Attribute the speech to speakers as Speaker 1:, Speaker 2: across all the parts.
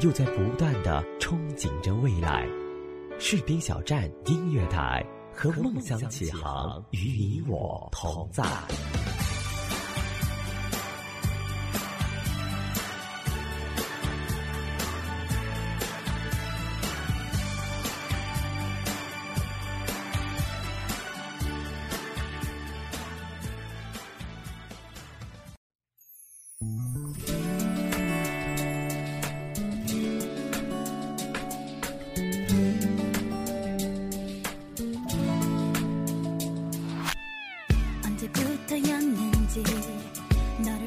Speaker 1: 又在不断的憧憬着未来。士兵小站音乐台和梦想起航，与你我同在。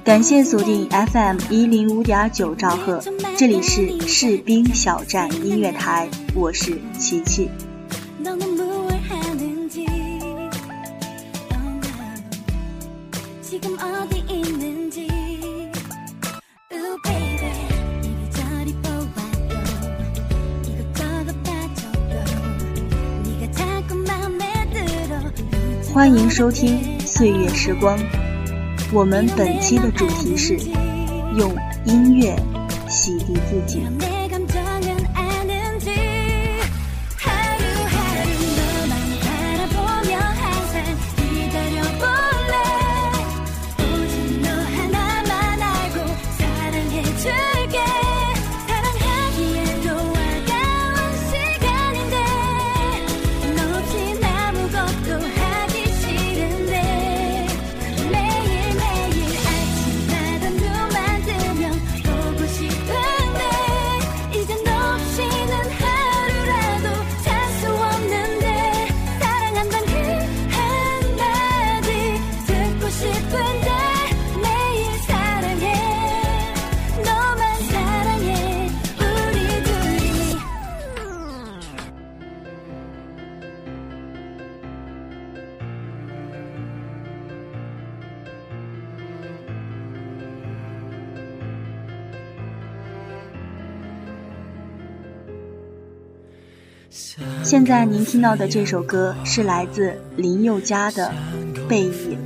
Speaker 2: 感谢锁定 FM 一零五点九兆赫，这里是士兵小站音乐台，我是琪琪。欢迎收听《岁月时光》。我们本期的主题是用音乐洗涤自己。现在您听到的这首歌是来自林宥嘉的《背影》。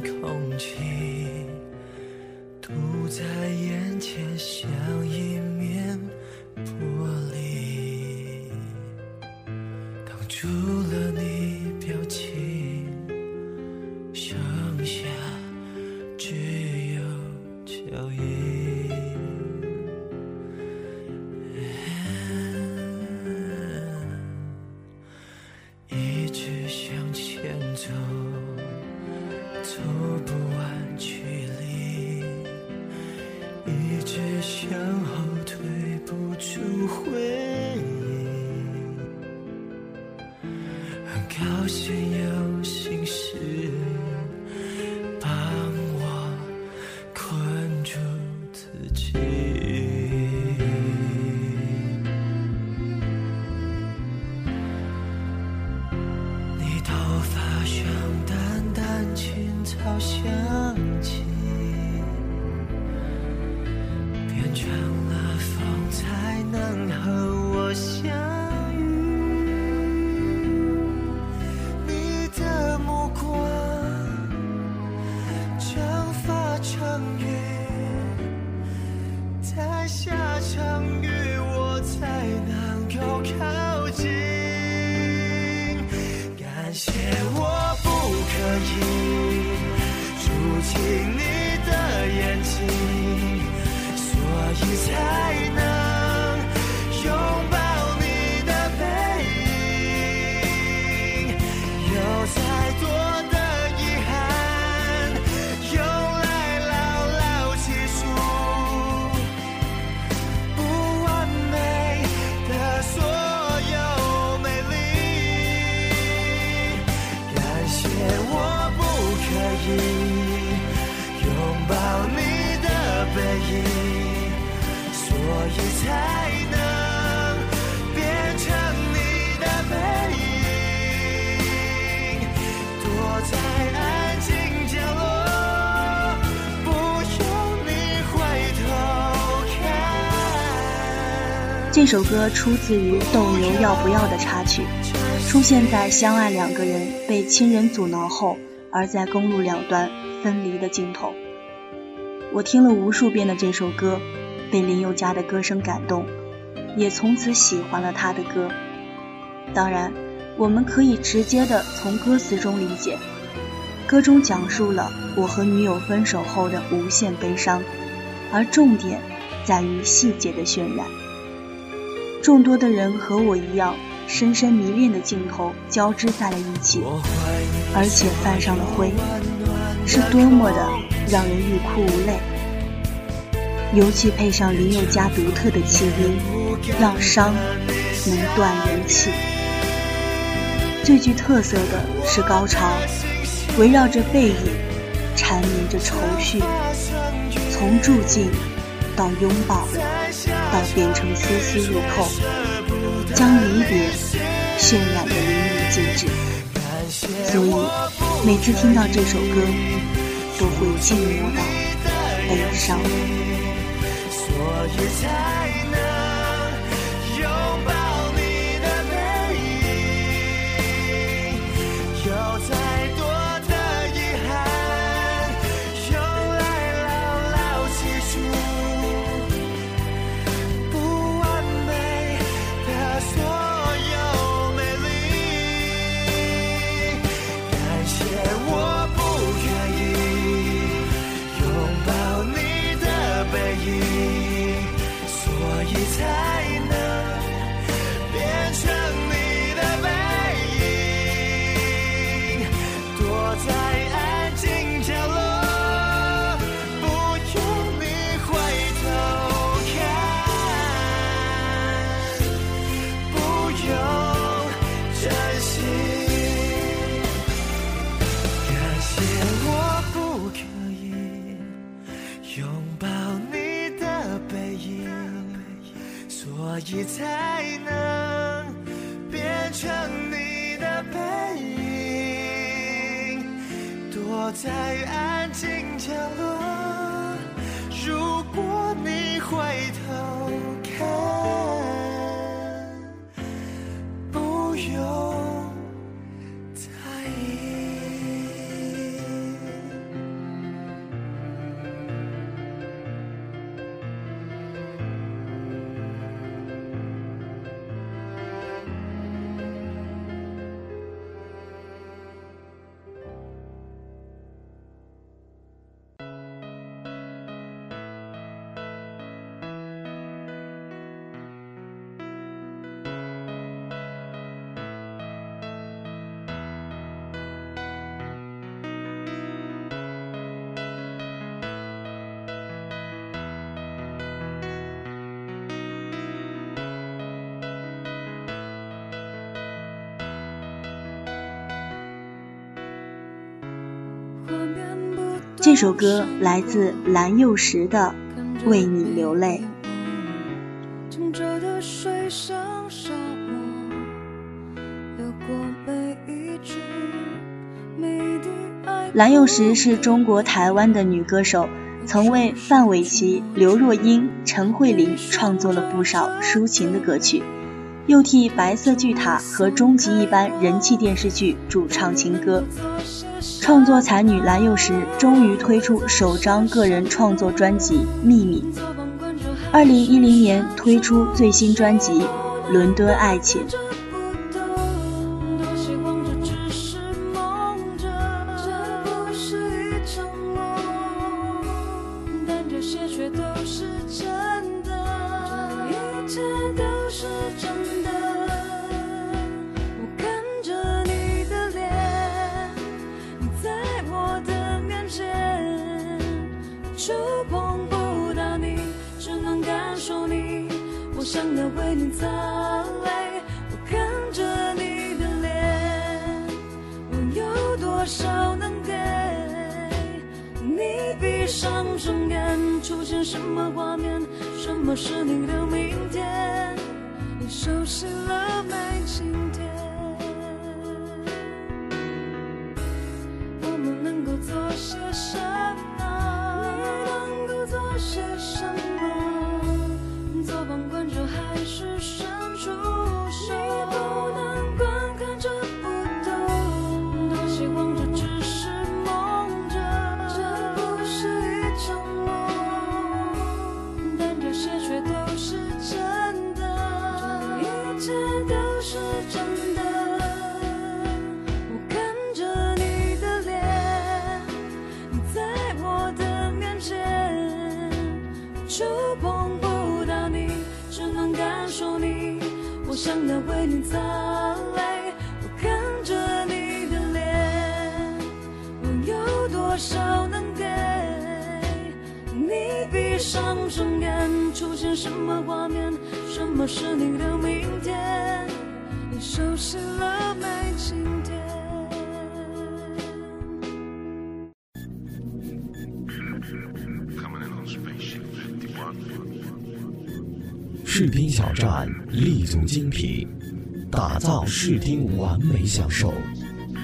Speaker 2: 这首歌出自于《斗牛要不要》的插曲，出现在相爱两个人被亲人阻挠后，而在公路两端分离的镜头。我听了无数遍的这首歌，被林宥嘉的歌声感动，也从此喜欢了他的歌。当然，我们可以直接的从歌词中理解，歌中讲述了我和女友分手后的无限悲伤，而重点在于细节的渲染。众多的人和我一样，深深迷恋的镜头交织在了一起，而且泛上了灰，是多么的让人欲哭无泪。尤其配上林宥嘉独特的气音，让伤能断人气。最具特色的是高潮，围绕着背影，缠绵着愁绪，从住进到拥抱。到变成丝丝入扣，将离别渲染的淋漓尽致。所以每次听到这首歌，都会静默到悲伤。你才能变成你的背影躲在爱。这首歌来自蓝又时的《为你流泪》。蓝又时是中国台湾的女歌手，曾为范玮琪、刘若英、陈慧琳创作了不少抒情的歌曲，又替白色巨塔和终极一班人气电视剧主唱情歌。创作才女蓝又时终于推出首张个人创作专辑《秘密》，二零一零年推出最新专辑《伦敦爱情》。你
Speaker 3: 擦泪我看着你的脸我有多少能给？你闭上双眼出现什么画面？什么是你的明天？你熟悉了没你的明天？你熟悉了没？今天。
Speaker 1: 士兵小站立足精品，打造视听完美享受，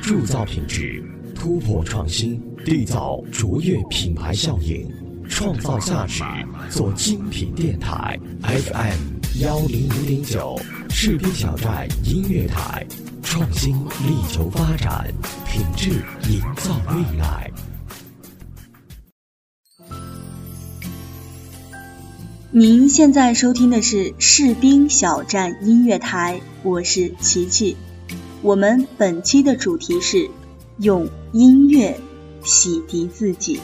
Speaker 1: 铸造品质，突破创新，缔造卓越品牌效应，创造价值，做精品电台 FM 幺零五点九，士兵小站音乐台，创新力求发展，品质营造未来。
Speaker 4: 您现在收听的是士兵小站音乐台，我是琪琪。我们本期的主题是用音乐洗涤自己。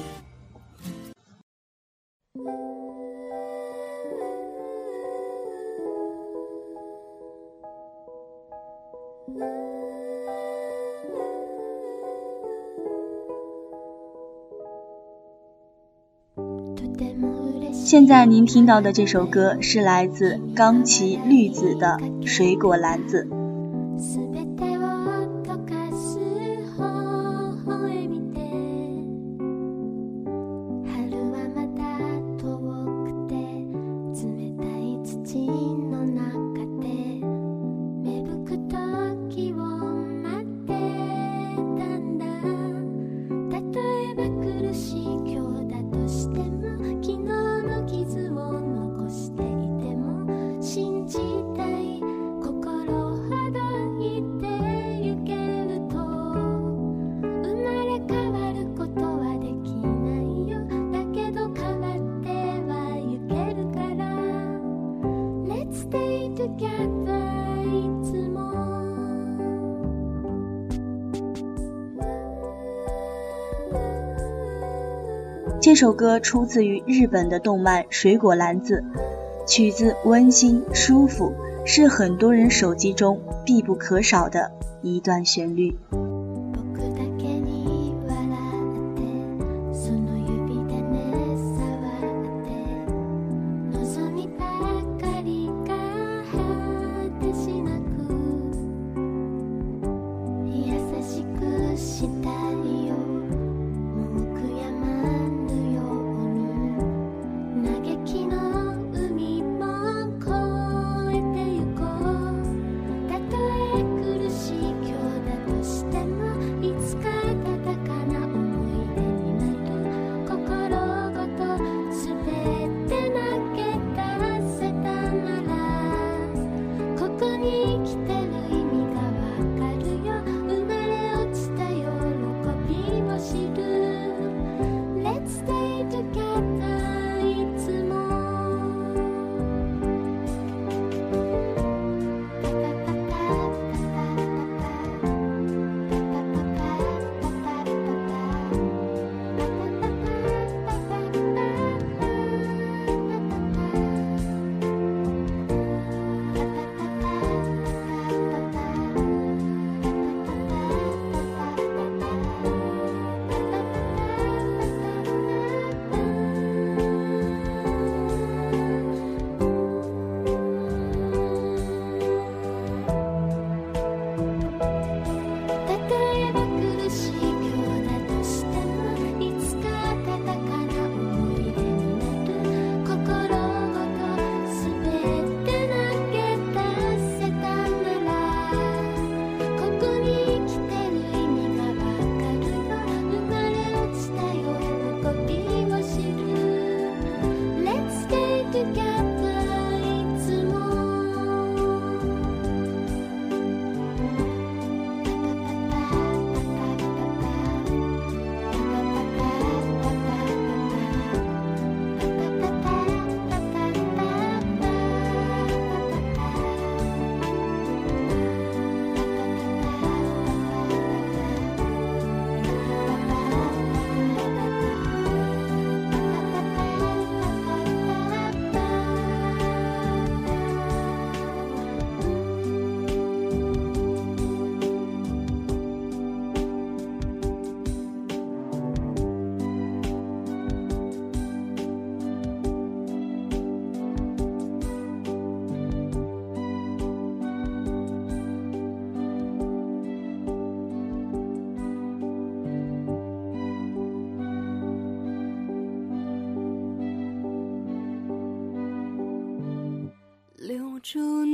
Speaker 4: 现在您听到的这首歌是来自冈崎绿子的《水果篮子》。这首歌出自于日本的动漫《水果篮子》，曲子温馨舒服，是很多人手机中必不可少的一段旋律。
Speaker 5: 留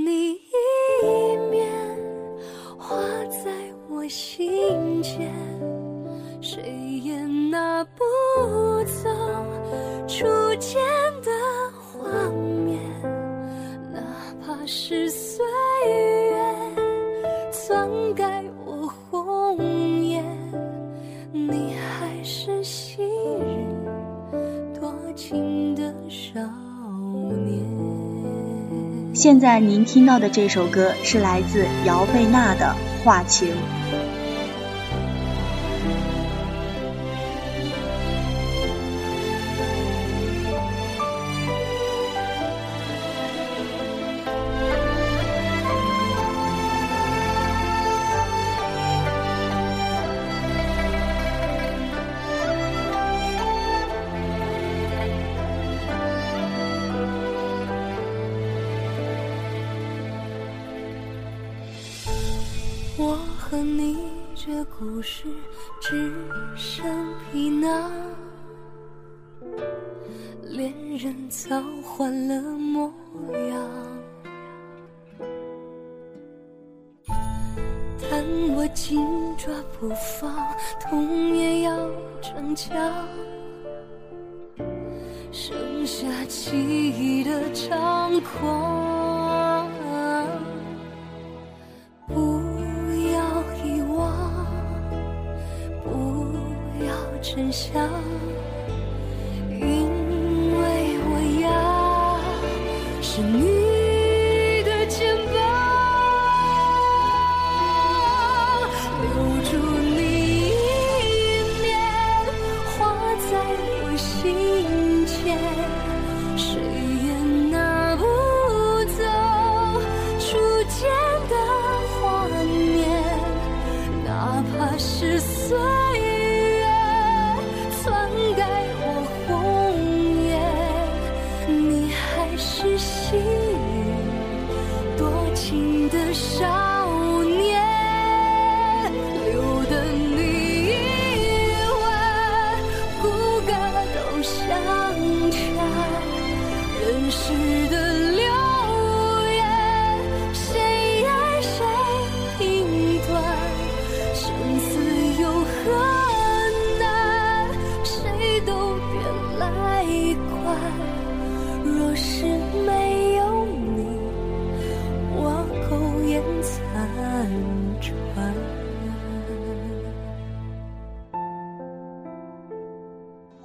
Speaker 2: 现在您听到的这首歌是来自姚贝娜的《画情》。
Speaker 5: 这故事只剩皮囊，恋人早换了模样。但我紧抓不放，痛也要逞强，剩下记忆的猖狂。真相，因为我要是你。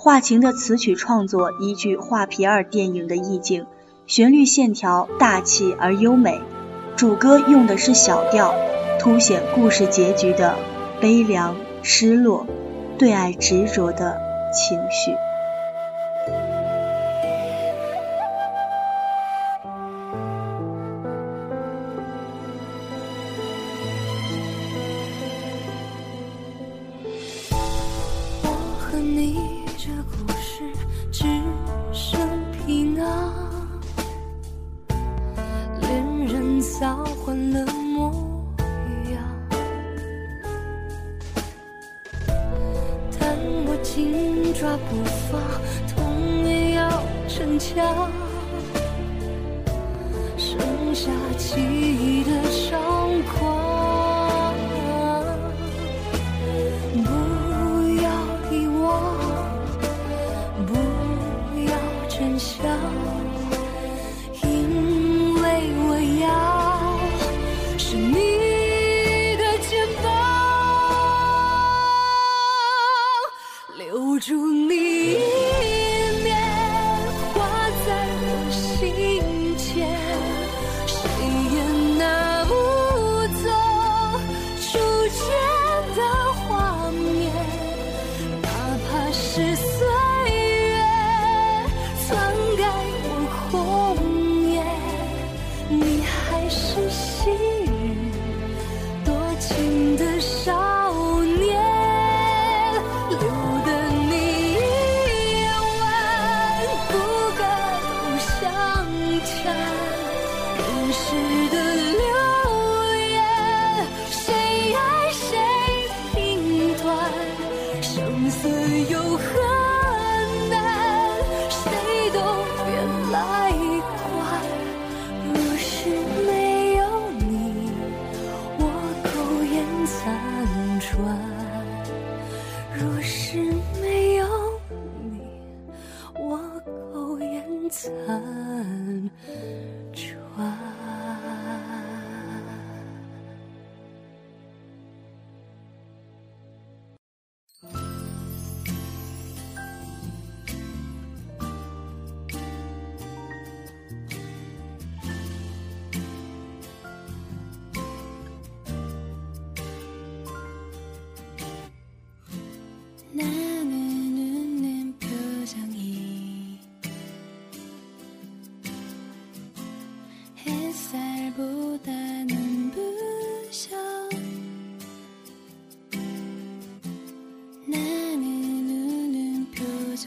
Speaker 5: 华情的
Speaker 2: 词曲创作依据《画皮二》电影的意境，旋律线条大气而优美，主歌用的是小调，凸显故事结局的悲凉、失落、对爱执着的情绪。
Speaker 5: 紧抓不放，痛也要逞强，剩下记忆的猖狂。散。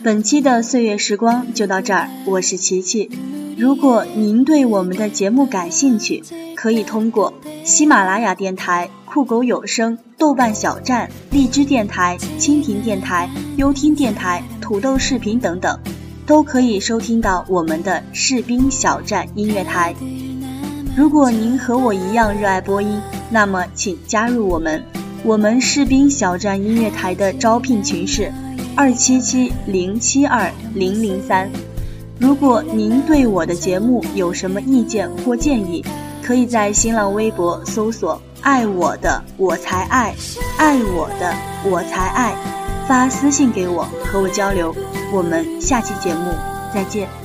Speaker 6: 本期的岁月时光就到这儿，我是琪琪。如果您对我们的节目感兴趣，可以通过喜马拉雅电台、酷狗有声、豆瓣小站、荔枝电台、蜻蜓电台、优听电台、土豆视频等等，都可以收听到我们的士兵小站音乐台。如果您和我一样热爱播音，那么请加入我们，我们士兵小站音乐台的招聘群是。二七七零七二零零三，如果您对我的节目有什么意见或建议，可以在新浪微博搜索“爱我的我才爱，爱我的我才爱”，发私信给我和我交流。我们下期节目再见。